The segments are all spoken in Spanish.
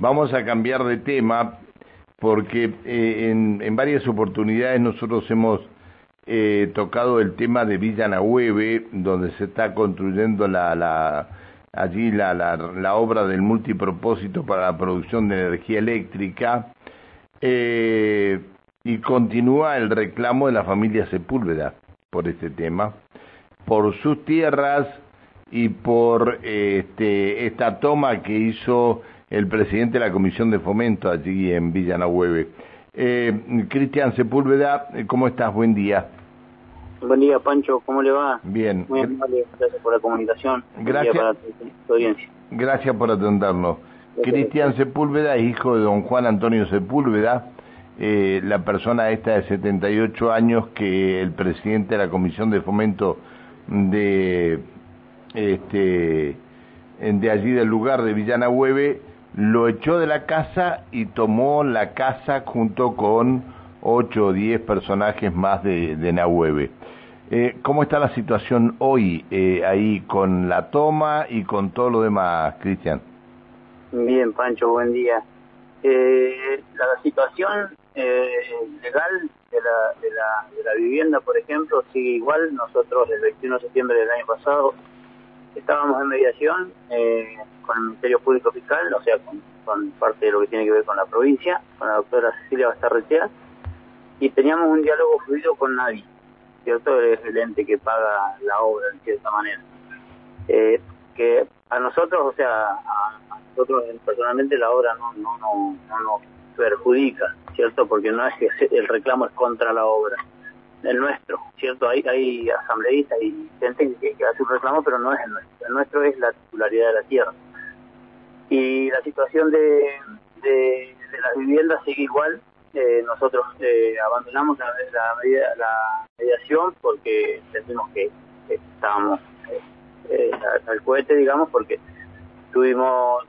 Vamos a cambiar de tema porque eh, en, en, varias oportunidades nosotros hemos eh, tocado el tema de Villa Nahueve, donde se está construyendo la, la allí la, la, la, obra del multipropósito para la producción de energía eléctrica eh, y continúa el reclamo de la familia Sepúlveda por este tema, por sus tierras y por este, esta toma que hizo el presidente de la Comisión de Fomento allí en Villa Eh, Cristian Sepúlveda, ¿cómo estás? Buen día. Buen día, Pancho, ¿cómo le va? Bien. Muy amable, gracias por la comunicación. Gracias. Para tu, audiencia. Gracias por atendernos. Cristian Sepúlveda es hijo de don Juan Antonio Sepúlveda, eh, la persona esta de 78 años que el presidente de la Comisión de Fomento de este de allí del lugar de Villana Hueve lo echó de la casa y tomó la casa junto con ocho o diez personajes más de, de Nahueve. Eh, ¿Cómo está la situación hoy eh, ahí con la toma y con todo lo demás, Cristian? Bien, Pancho, buen día. Eh, la situación eh, legal de la, de, la, de la vivienda, por ejemplo, sigue igual. Nosotros el 21 de septiembre del año pasado estábamos en mediación eh, con el Ministerio Público Fiscal, o sea, con, con, parte de lo que tiene que ver con la provincia, con la doctora Cecilia Bastarrechea, y teníamos un diálogo fluido con nadie, ¿cierto? Es el ente que paga la obra, en cierta manera. Eh, que a nosotros, o sea, a, a, nosotros personalmente la obra no, no, no, no nos perjudica, ¿cierto? Porque no es que el reclamo es contra la obra el nuestro, ¿cierto? Hay, hay asambleístas y gente que, hace un reclamo, pero no es el nuestro. El nuestro es la titularidad de la tierra. Y la situación de, de, las viviendas sigue igual. Eh, nosotros eh, abandonamos la, la, la, mediación porque sentimos que, estábamos eh, al cohete, digamos, porque tuvimos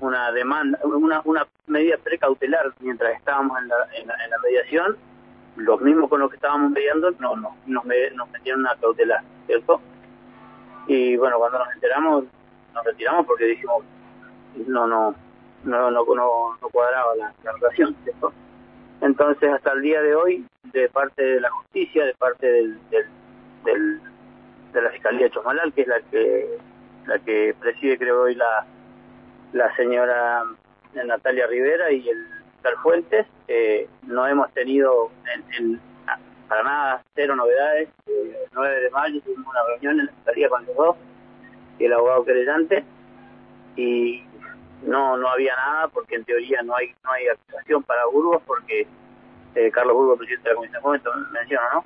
una demanda, una, una medida precautelar mientras estábamos en la, en la, en la mediación los mismos con los que estábamos mediando no, no nos, nos metieron una cautelar, ¿cierto? Y bueno, cuando nos enteramos, nos retiramos porque dijimos, no, no, no, no, no, no cuadraba la, la relación, ¿cierto? Entonces, hasta el día de hoy, de parte de la justicia, de parte del, del, del de la Fiscalía de Chosmalal, que es la que la que preside, creo hoy, la, la señora Natalia Rivera y el Fuentes, no hemos tenido en, en, para nada cero novedades. El 9 de mayo tuvimos una reunión en la Fiscalía con los dos y el abogado querellante y no no había nada porque en teoría no hay no hay acusación para Burgos porque eh, Carlos Burgos, presidente de la Comisión Fomento, menciona, ¿no?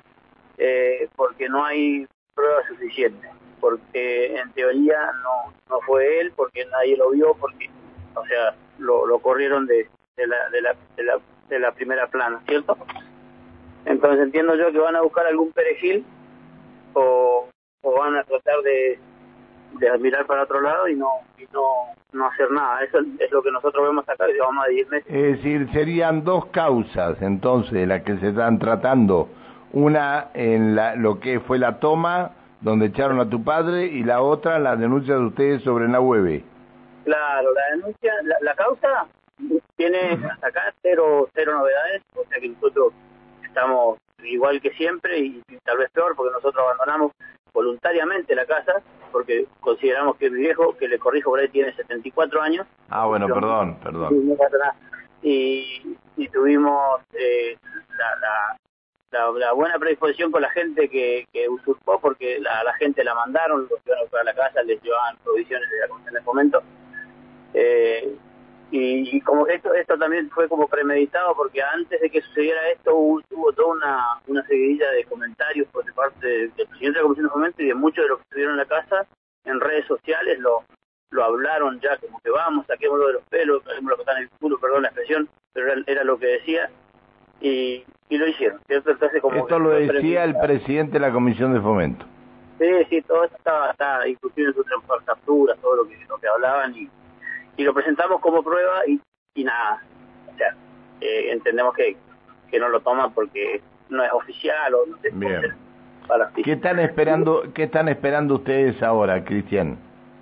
Eh, porque no hay pruebas suficientes, porque en teoría no no fue él, porque nadie lo vio, porque, o sea, lo, lo corrieron de, de la, de la, de la, de la primera plana, ¿cierto? Entonces entiendo yo que van a buscar algún perejil o, o van a tratar de, de mirar para otro lado y no y no, no hacer nada. Eso es lo que nosotros vemos acá, llevamos a 10 meses. Es decir, serían dos causas entonces las que se están tratando. Una en la, lo que fue la toma, donde echaron a tu padre, y la otra la denuncia de ustedes sobre la web. Claro, la denuncia, la, la causa tiene hasta acá cero, cero novedades, o sea que nosotros estamos igual que siempre y, y tal vez peor porque nosotros abandonamos voluntariamente la casa porque consideramos que mi viejo, que le corrijo por ahí, tiene 74 años. Ah, bueno, perdón, perdón. Y, y tuvimos eh, la, la, la, la, buena predisposición con la gente que, que usurpó porque la, la gente la mandaron, los iban a buscar a la casa, les llevaban provisiones de la Comisión de Fomento. Eh, y, y, como esto esto también fue como premeditado porque antes de que sucediera esto hubo, hubo toda una, una seguidilla de comentarios por parte del presidente de la Comisión de Fomento y de muchos de los que estuvieron en la casa en redes sociales lo lo hablaron ya como que vamos, saquémoslo de los pelos, saquémoslo que está en el culo, perdón la expresión, pero era, era lo que decía y, y lo hicieron. ¿cierto? Entonces, como esto lo decía el presidente de la Comisión de Fomento. Sí, sí, todo esto estaba, estaba inclusive en sus capturas, todo lo que, lo que hablaban y y lo presentamos como prueba y, y nada. O sea, eh, entendemos que, que no lo toman porque no es oficial o no sé. Para ¿Qué están esperando, qué están esperando ustedes ahora, Cristian?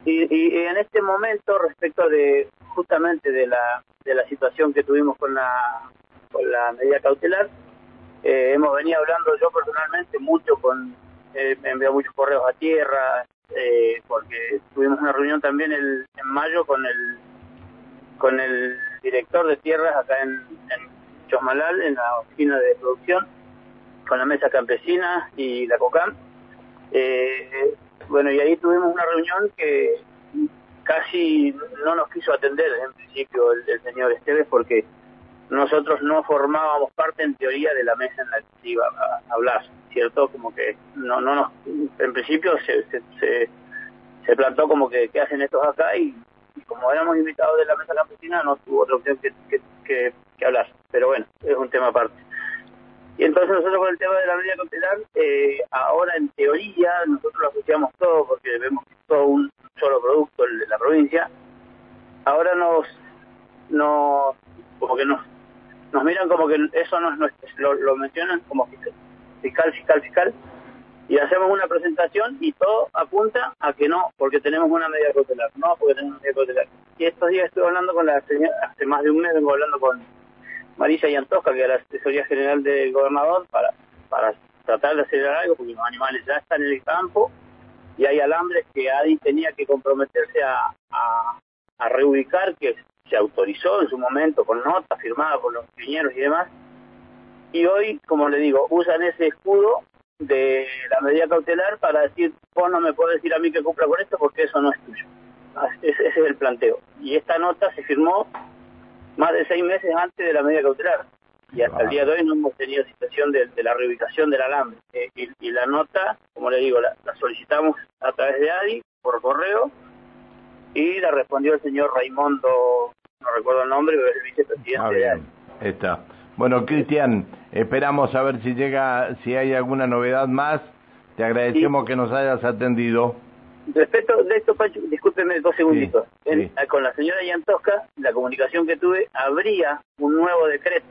Y, y, en este momento, respecto de, justamente de la, de la situación que tuvimos con la, con la medida cautelar. Eh, hemos venido hablando yo personalmente mucho con, eh, me enviado muchos correos a tierra, eh, porque tuvimos una reunión también el, en mayo con el con el director de tierras acá en, en Chosmalal, en la oficina de producción, con la mesa campesina y la COCAM. Eh, bueno, y ahí tuvimos una reunión que casi no nos quiso atender en principio el, señor Esteves porque nosotros no formábamos parte en teoría de la mesa en la que iba a, hablar, ¿cierto? Como que no, no nos, en principio se, se, se, plantó como que ¿qué hacen estos acá? Y, como éramos invitados de la mesa campesina no tuvo otra opción que, que, que hablar, pero bueno, es un tema aparte. Y entonces nosotros con el tema de la medida cautelar, eh, ahora en teoría nosotros lo asociamos todo porque vemos que es todo un solo producto el de la provincia. Ahora nos, nos como que nos, nos miran como que eso no es nuestro, lo, lo mencionan como fiscal, fiscal, fiscal, y hacemos una presentación y todo apunta a que no, porque tenemos una medida cautelar, no porque tenemos una medida cautelar. Y estos días estoy hablando con la señora, hace más de un mes vengo hablando con Marisa Yantoja, que es la asesoría general del gobernador, para, para tratar de acelerar algo, porque los animales ya están en el campo y hay alambres que ADI tenía que comprometerse a, a, reubicar, que se autorizó en su momento con nota firmada por los ingenieros y demás. Y hoy, como le digo, usan ese escudo de la medida cautelar para decir, vos no me puedes decir a mí que cumpla con esto porque eso no es tuyo. Ese es el planteo. Y esta nota se firmó más de seis meses antes de la medida cautelar. Y hasta el día de hoy no hemos tenido situación de, la reubicación del alambre. Eh, y, la nota, como le digo, la, solicitamos a través de ADI por correo y la respondió el señor Raimundo, no recuerdo el nombre, pero es el vicepresidente ah, de ADI. Está. Bueno, Cristian, esperamos a ver si llega, si hay alguna novedad más. Te agradecemos que nos hayas atendido. Respecto de esto, Pacho, discúlpeme dos segunditos. Con la señora Yantosca, la comunicación que tuve, habría un nuevo decreto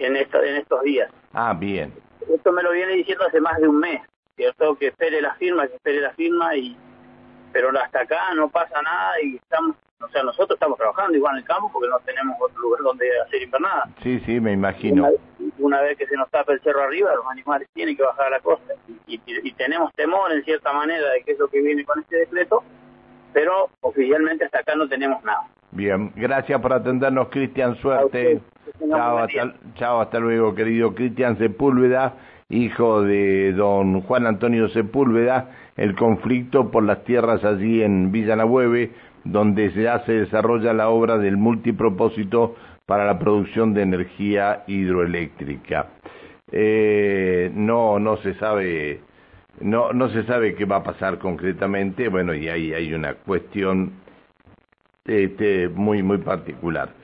en, esto, en estos días. Ah, bien. Esto me lo viene diciendo hace más de un mes, ¿cierto? Que espere la firma, que espere la firma, y pero hasta acá no pasa nada y estamos, o sea, nosotros estamos trabajando igual en el campo porque no tenemos otro lugar donde hacer invernada. Sí, sí, me imagino. Una, vez que se nos tapa el cerro arriba, los animales tienen que bajar a la costa y, y, tenemos temor en cierta manera de que es lo que viene con este decreto, pero oficialmente hasta acá no tenemos nada. Bien, gracias por atendernos, Cristian, suerte. Chao hasta, chao, hasta luego, querido Cristian Sepúlveda, hijo de don Juan Antonio Sepúlveda, el conflicto por las tierras allí en Villa donde ya se desarrolla la obra del multipropósito para la producción de energía hidroeléctrica. Eh, no, no se sabe, no, no se sabe qué va a pasar concretamente, bueno, y ahí hay una cuestión este, muy, muy particular.